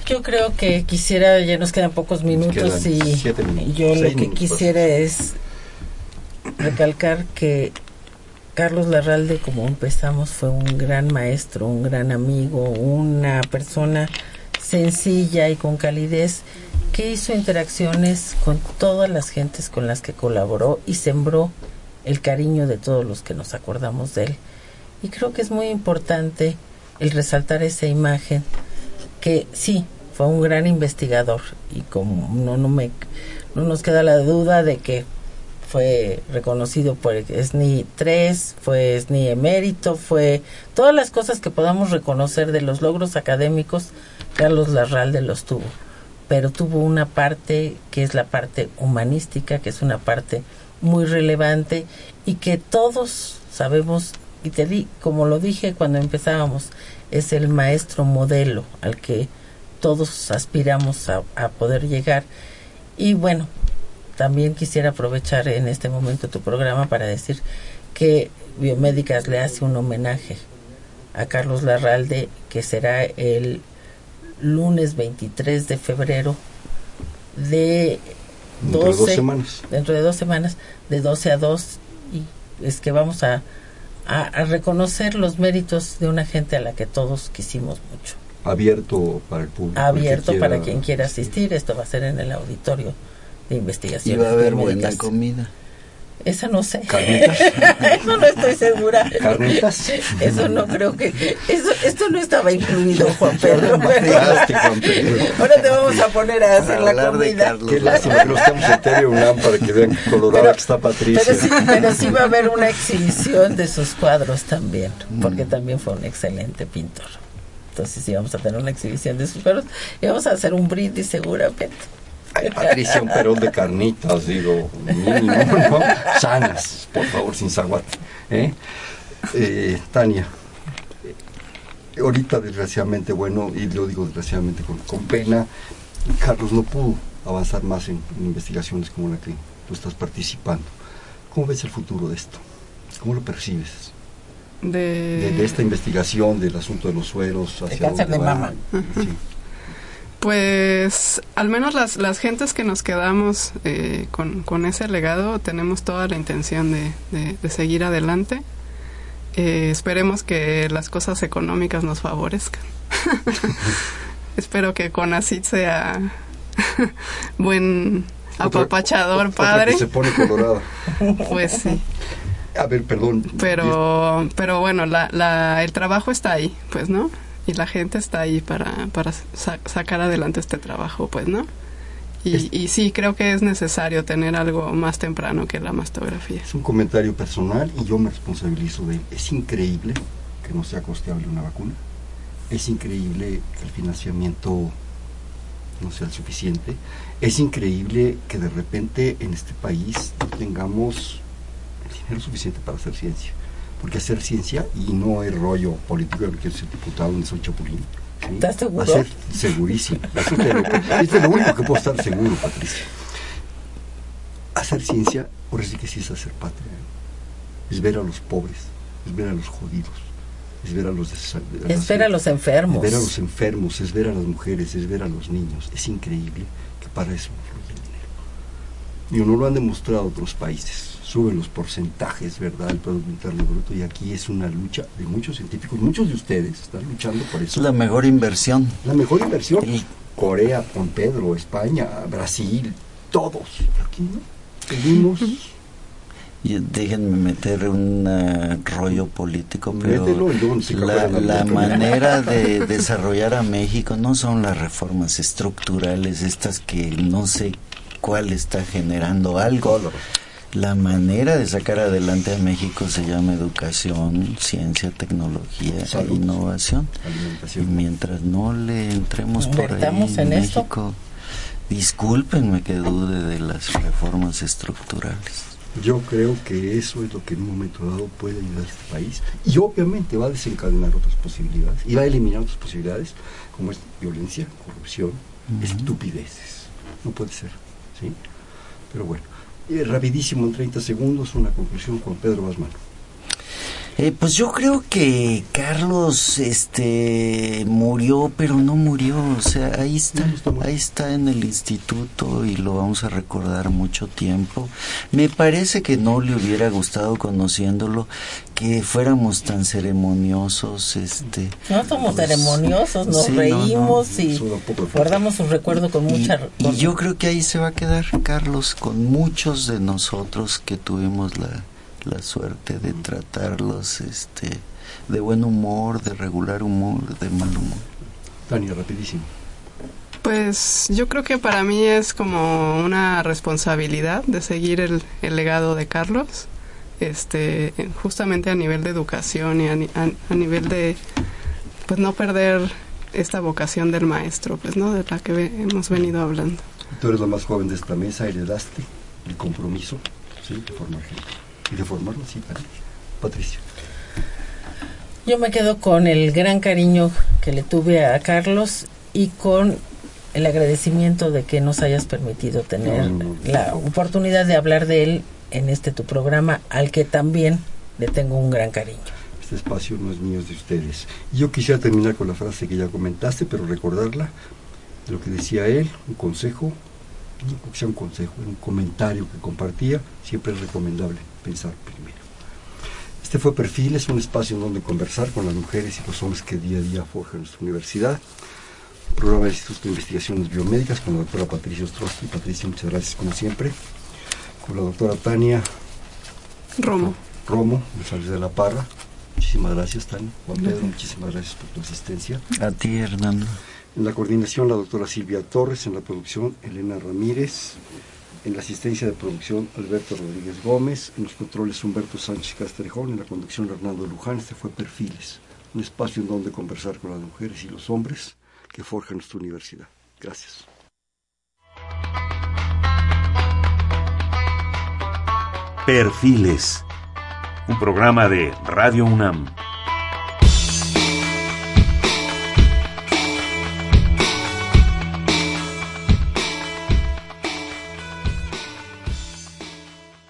Yo creo que quisiera, ya nos quedan pocos minutos y yo lo que quisiera es recalcar que Carlos Larralde, como empezamos, fue un gran maestro, un gran amigo, una persona sencilla y con calidez que hizo interacciones con todas las gentes con las que colaboró y sembró el cariño de todos los que nos acordamos de él. Y creo que es muy importante el resaltar esa imagen que sí, fue un gran investigador y como no, no, me, no nos queda la duda de que fue reconocido por SNI 3, fue SNI emérito, fue todas las cosas que podamos reconocer de los logros académicos, Carlos Larralde los tuvo pero tuvo una parte que es la parte humanística, que es una parte muy relevante y que todos sabemos, y te di, como lo dije cuando empezábamos, es el maestro modelo al que todos aspiramos a, a poder llegar. Y bueno, también quisiera aprovechar en este momento tu programa para decir que Biomédicas le hace un homenaje a Carlos Larralde, que será el lunes 23 de febrero de Dentro de dos semanas. Dentro de dos semanas, de 12 a 2. Y es que vamos a, a, reconocer los méritos de una gente a la que todos quisimos mucho. Abierto para el público. Abierto para quien quiera asistir. Esto va a ser en el auditorio de investigación. Y va a haber buena comida. Esa no sé. ¿Carnitas? eso no estoy segura. ¿Carnitas? Eso no creo que... Eso, esto no estaba incluido, Juan Pedro. Ahora te vamos a poner a hacer la comida. Qué lástima que no estamos en Tele UNAM para que vean que colorada que está Patricia. Pero sí, pero sí va a haber una exhibición de sus cuadros también, porque mm. también fue un excelente pintor. Entonces sí vamos a tener una exhibición de sus cuadros y vamos a hacer un brindis seguramente. Patricia, un perón de carnitas, digo, mínimo, ¿no? Sanas, por favor, sin zaguate. ¿eh? Eh, Tania, eh, ahorita desgraciadamente, bueno, y lo digo desgraciadamente con, pena, Carlos no pudo avanzar más en, investigaciones como la que tú estás participando. ¿Cómo ves el futuro de esto? ¿Cómo lo percibes? De, de, esta investigación del asunto de los sueros hacia cáncer de mama. Sí. Pues al menos las, las gentes que nos quedamos eh, con, con, ese legado tenemos toda la intención de, de, seguir adelante. Eh, esperemos que las cosas económicas nos favorezcan. Espero que con así sea buen apapachador padre. se pone colorado. pues sí. A ver, perdón. Pero, pero bueno, la, la, el trabajo está ahí, pues, ¿no? Y la gente está ahí para, para sacar adelante este trabajo, pues, ¿no? Y, y, sí, creo que es necesario tener algo más temprano que la mastografía. Es un comentario personal y yo me responsabilizo de él. Es increíble que no sea costeable una vacuna. Es increíble que el financiamiento no sea el suficiente. Es increíble que de repente en este país no tengamos el dinero suficiente para hacer ciencia porque hacer ciencia y no es rollo político, yo quiero ser diputado, no soy chapulín. ¿Estás seguro? Va a ser segurísimo. Esto es lo único que puedo estar seguro, Patricia. Hacer ciencia, por sí que sí es hacer patria. Es ver a los pobres, es ver a los jodidos, es ver a los... es ver a los enfermos. Es ver a los enfermos, es ver a las mujeres, es ver a los niños. Es increíble que para eso fluye el dinero. Y no lo han demostrado otros países suben los porcentajes, ¿verdad?, del Producto Interno Bruto y aquí es una lucha de muchos científicos, muchos de ustedes están luchando por eso. Es la mejor inversión. La mejor inversión. Corea, con Pedro, España, Brasil, todos. Aquí no. Pedimos... Y déjenme meter un rollo político, pero la, la manera de desarrollar a México no son las reformas estructurales, estas que no sé cuál está generando algo. La manera de sacar adelante a México se llama educación, ciencia, tecnología e innovación. Y mientras no le entremos por ahí en, México, discúlpenme que dude de las reformas estructurales. Yo creo que eso es lo que en un momento dado puede ayudar a este país y obviamente va a desencadenar otras posibilidades y va a eliminar otras posibilidades como es violencia, corrupción, estupideces. No puede ser, ¿sí? Pero bueno, rapidísimo, en 30 segundos, una conclusión con Pedro Basmano. Eh, pues yo creo que Carlos este murió, pero no murió, o sea, ahí está, ahí está en el instituto y lo vamos a recordar mucho tiempo. Me parece que no le hubiera gustado conociéndolo que fuéramos tan ceremoniosos, este. No somos pues, ceremoniosos, nos reímos y guardamos su recuerdo con mucha. y yo creo que ahí se va a quedar Carlos con muchos de nosotros que tuvimos la la suerte de tratarlos este de buen humor, de regular humor, de mal humor. Tania, rapidísimo. Pues yo creo que para mí es como una responsabilidad de seguir el, el legado de Carlos, este, justamente a nivel de educación y a, a, nivel de, pues no perder esta vocación del maestro, pues no, de la que hemos venido hablando. Tú eres la más joven de esta mesa, heredaste el compromiso, ¿sí? de formar gente y de formarlo así, Patricia. Yo me quedo con el gran cariño que le tuve a Carlos y con el agradecimiento de que nos hayas permitido tener la oportunidad de hablar de él en este tu programa, al que también le tengo un gran cariño. Este espacio no es mío, es de ustedes. Yo quisiera terminar con la frase que ya comentaste, pero recordarla, lo que decía él, un consejo, no sea un consejo, un comentario que compartía, siempre es recomendable pensar primero. Este fue Perfil, es un espacio en donde conversar con las mujeres y los hombres que día a día forjan nuestra universidad. Programa del Instituto de Investigaciones Biomédicas con la doctora Patricia Ostrowski. Patricia, muchas gracias como siempre. Con la doctora Tania Romo. Romo, González de la Parra. Muchísimas gracias, Tania. Juan Pedro, muchísimas gracias por tu asistencia. A ti, Hernando. En la coordinación, la doctora Silvia Torres. En la producción, Elena Ramírez. En la asistencia de producción, Alberto Rodríguez Gómez. En los controles, Humberto Sánchez Castrejón. En la conducción, Hernando Luján. Este fue Perfiles, un espacio en donde conversar con las mujeres y los hombres que forjan nuestra universidad. Gracias. Perfiles, un programa de Radio UNAM.